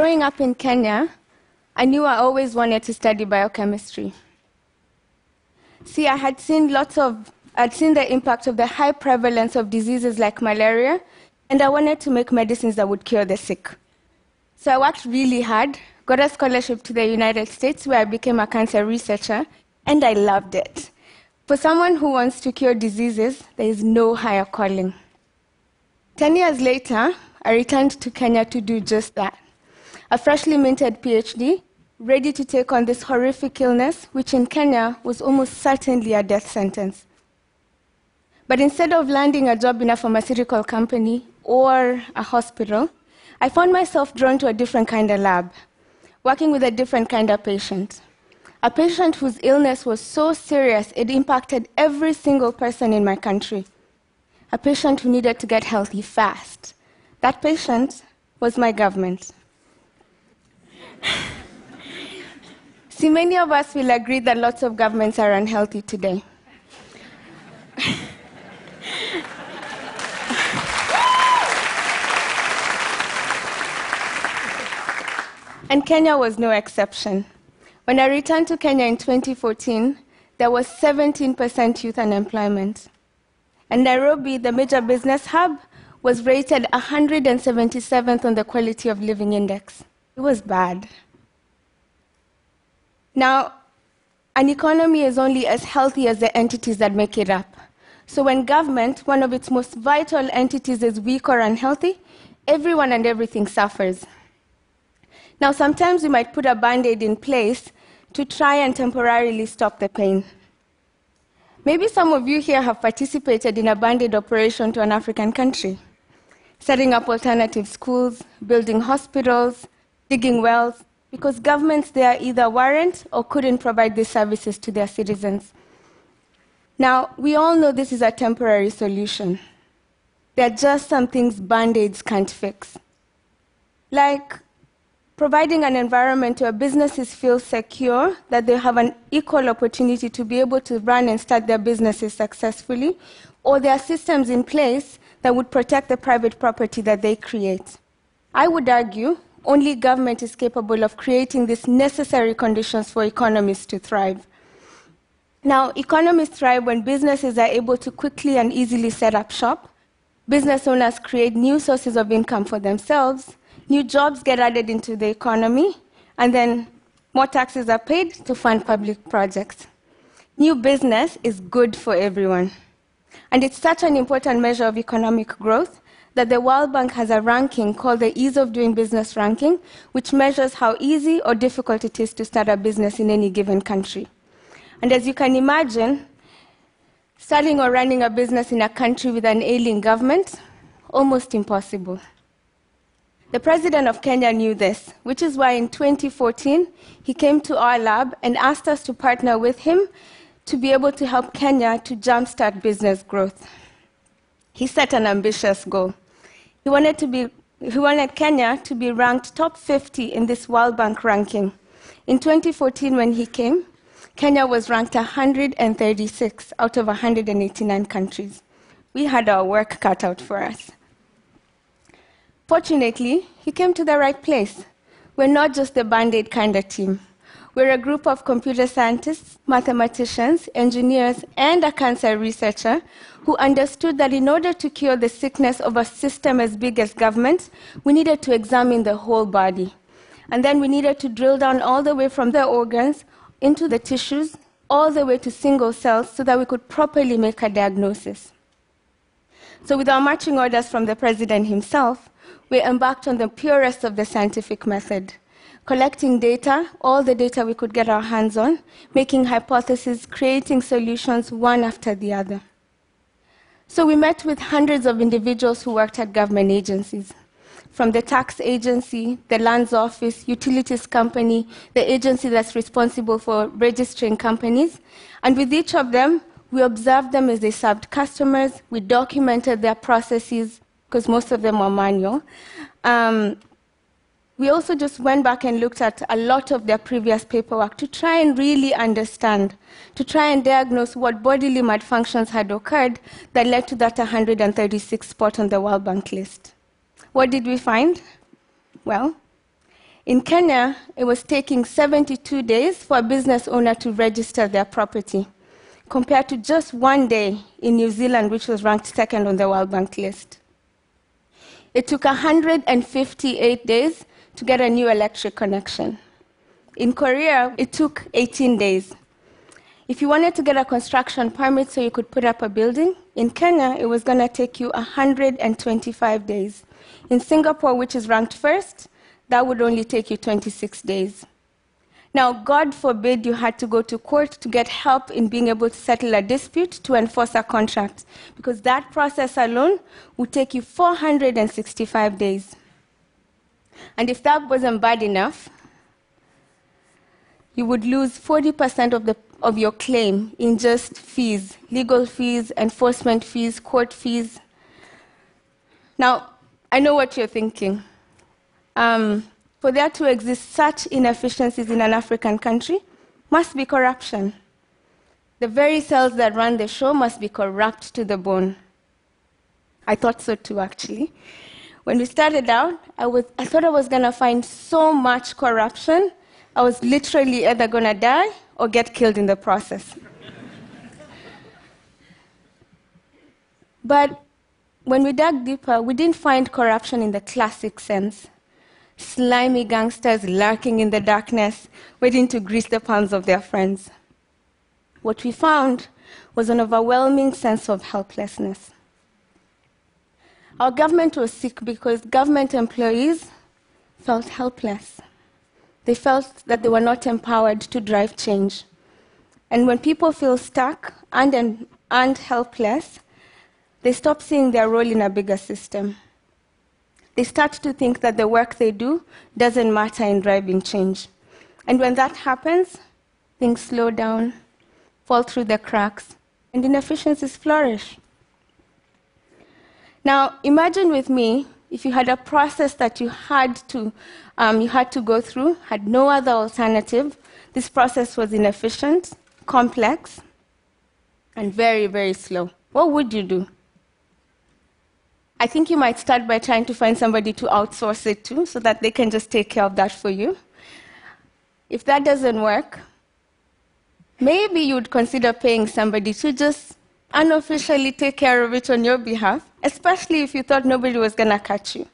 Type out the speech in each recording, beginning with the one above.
growing up in Kenya, I knew I always wanted to study biochemistry. See, I had seen lots of, I'd seen the impact of the high prevalence of diseases like malaria, and I wanted to make medicines that would cure the sick. So I worked really hard, got a scholarship to the United States where I became a cancer researcher, and I loved it. For someone who wants to cure diseases, there is no higher calling. Ten years later, I returned to Kenya to do just that. A freshly minted PhD, ready to take on this horrific illness, which in Kenya was almost certainly a death sentence. But instead of landing a job in a pharmaceutical company or a hospital, I found myself drawn to a different kind of lab, working with a different kind of patient. A patient whose illness was so serious it impacted every single person in my country. A patient who needed to get healthy fast. That patient was my government. See, many of us will agree that lots of governments are unhealthy today. and Kenya was no exception. When I returned to Kenya in 2014, there was 17% youth unemployment. And Nairobi, the major business hub, was rated 177th on the Quality of Living Index. It was bad. Now, an economy is only as healthy as the entities that make it up. So when government, one of its most vital entities, is weak or unhealthy, everyone and everything suffers. Now, sometimes we might put a band aid in place to try and temporarily stop the pain. Maybe some of you here have participated in a band aid operation to an African country, setting up alternative schools, building hospitals, digging wells, because governments there either weren't or couldn't provide these services to their citizens. Now, we all know this is a temporary solution. There are just some things band aids can't fix. Like providing an environment where businesses feel secure, that they have an equal opportunity to be able to run and start their businesses successfully, or there are systems in place that would protect the private property that they create. I would argue only government is capable of creating these necessary conditions for economies to thrive. Now, economies thrive when businesses are able to quickly and easily set up shop. Business owners create new sources of income for themselves, new jobs get added into the economy, and then more taxes are paid to fund public projects. New business is good for everyone. And it's such an important measure of economic growth that the World Bank has a ranking called the Ease of Doing Business ranking, which measures how easy or difficult it is to start a business in any given country. And as you can imagine, starting or running a business in a country with an ailing government, almost impossible. The president of Kenya knew this, which is why in 2014 he came to our lab and asked us to partner with him to be able to help Kenya to jumpstart business growth. He set an ambitious goal. He wanted, to be, he wanted Kenya to be ranked top 50 in this World Bank ranking. In 2014, when he came, Kenya was ranked 136 out of 189 countries. We had our work cut out for us. Fortunately, he came to the right place. We're not just the band aid kind of team. We're a group of computer scientists, mathematicians, engineers, and a cancer researcher who understood that in order to cure the sickness of a system as big as government, we needed to examine the whole body. And then we needed to drill down all the way from the organs into the tissues, all the way to single cells, so that we could properly make a diagnosis. So, with our marching orders from the president himself, we embarked on the purest of the scientific method, collecting data, all the data we could get our hands on, making hypotheses, creating solutions one after the other. So we met with hundreds of individuals who worked at government agencies, from the tax agency, the lands office, utilities company, the agency that's responsible for registering companies. And with each of them, we observed them as they served customers, we documented their processes, because most of them were manual. Um, we also just went back and looked at a lot of their previous paperwork to try and really understand, to try and diagnose what bodily malfunctions had occurred that led to that 136 spot on the World Bank list. What did we find? Well, In Kenya, it was taking 72 days for a business owner to register their property, compared to just one day in New Zealand, which was ranked second on the World Bank list. It took 158 days to get a new electric connection. In Korea, it took 18 days. If you wanted to get a construction permit so you could put up a building, in Kenya, it was going to take you 125 days. In Singapore, which is ranked first, that would only take you 26 days. Now, God forbid you had to go to court to get help in being able to settle a dispute to enforce a contract, because that process alone would take you 465 days. And if that wasn't bad enough, you would lose 40% of the of your claim in just fees legal fees, enforcement fees, court fees. Now, I know what you're thinking. Um, for there to exist such inefficiencies in an African country must be corruption. The very cells that run the show must be corrupt to the bone. I thought so too, actually. When we started out, I, was, I thought I was going to find so much corruption, I was literally either going to die or get killed in the process. but when we dug deeper, we didn't find corruption in the classic sense slimy gangsters lurking in the darkness, waiting to grease the palms of their friends. What we found was an overwhelming sense of helplessness. Our government was sick because government employees felt helpless. They felt that they were not empowered to drive change. And when people feel stuck and, and helpless, they stop seeing their role in a bigger system. They start to think that the work they do doesn't matter in driving change. And when that happens, things slow down, fall through the cracks, and inefficiencies flourish. Now, imagine with me if you had a process that you had to, um, you had to go through, had no other alternative, this process was inefficient, complex, and very, very slow, what would you do? I think you might start by trying to find somebody to outsource it to so that they can just take care of that for you. If that doesn't work, maybe you'd consider paying somebody to just unofficially take care of it on your behalf, especially if you thought nobody was going to catch you.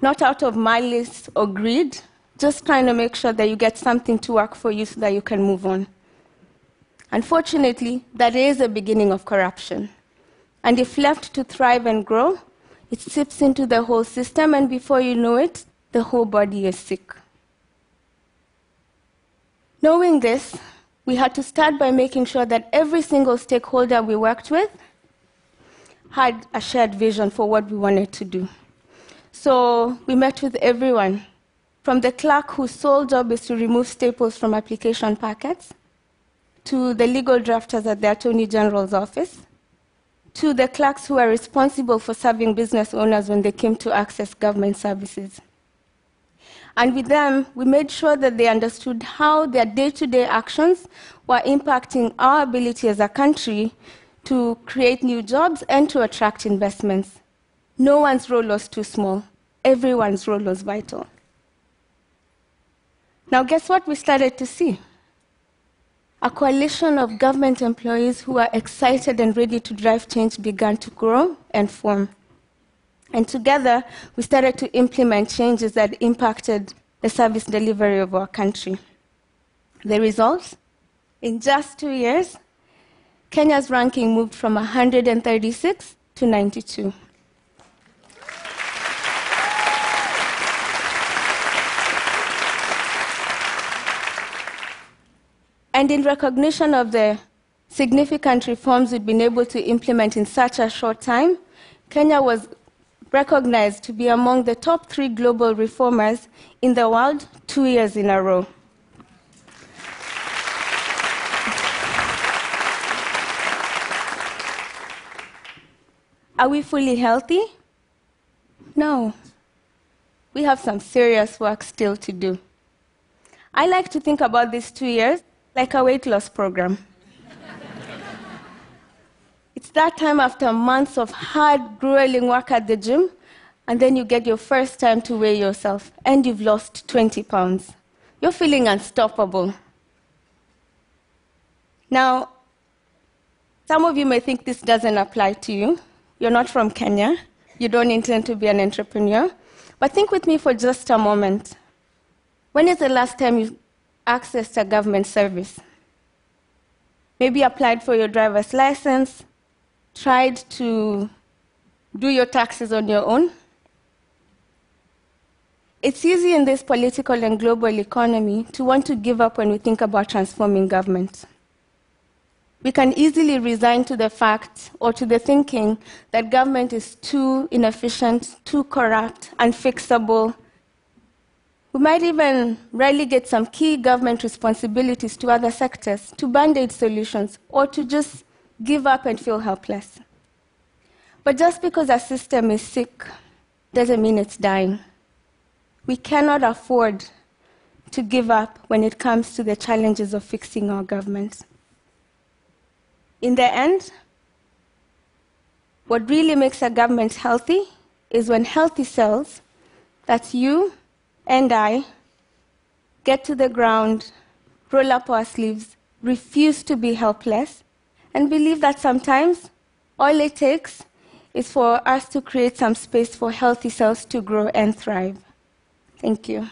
Not out of malice or greed, just trying to make sure that you get something to work for you so that you can move on. Unfortunately, that is the beginning of corruption. And if left to thrive and grow, it seeps into the whole system, and before you know it, the whole body is sick. Knowing this, we had to start by making sure that every single stakeholder we worked with had a shared vision for what we wanted to do. So we met with everyone, from the clerk whose sole job is to remove staples from application packets, to the legal drafters at the Attorney General's office, to the clerks who are responsible for serving business owners when they came to access government services. And with them, we made sure that they understood how their day to day actions were impacting our ability as a country to create new jobs and to attract investments. No one's role was too small, everyone's role was vital. Now, guess what we started to see? A coalition of government employees who are excited and ready to drive change began to grow and form. And together, we started to implement changes that impacted the service delivery of our country. The results? In just two years, Kenya's ranking moved from 136 to 92. And in recognition of the significant reforms we've been able to implement in such a short time, Kenya was recognized to be among the top three global reformers in the world two years in a row. Are we fully healthy? No. We have some serious work still to do. I like to think about these two years like a weight loss program. It's that time after months of hard, grueling work at the gym, and then you get your first time to weigh yourself, and you've lost 20 pounds. You're feeling unstoppable. Now, some of you may think this doesn't apply to you. You're not from Kenya, you don't intend to be an entrepreneur. But think with me for just a moment. When is the last time you accessed a government service? Maybe applied for your driver's license, tried to do your taxes on your own. It's easy in this political and global economy to want to give up when we think about transforming government. We can easily resign to the fact or to the thinking that government is too inefficient, too corrupt, unfixable. We might even relegate some key government responsibilities to other sectors, to band aid solutions, or to just give up and feel helpless. But just because a system is sick doesn't mean it's dying. We cannot afford to give up when it comes to the challenges of fixing our governments. In the end, what really makes a government healthy is when healthy cells, that's you and I, get to the ground, roll up our sleeves, refuse to be helpless, and believe that sometimes all it takes is for us to create some space for healthy cells to grow and thrive. Thank you.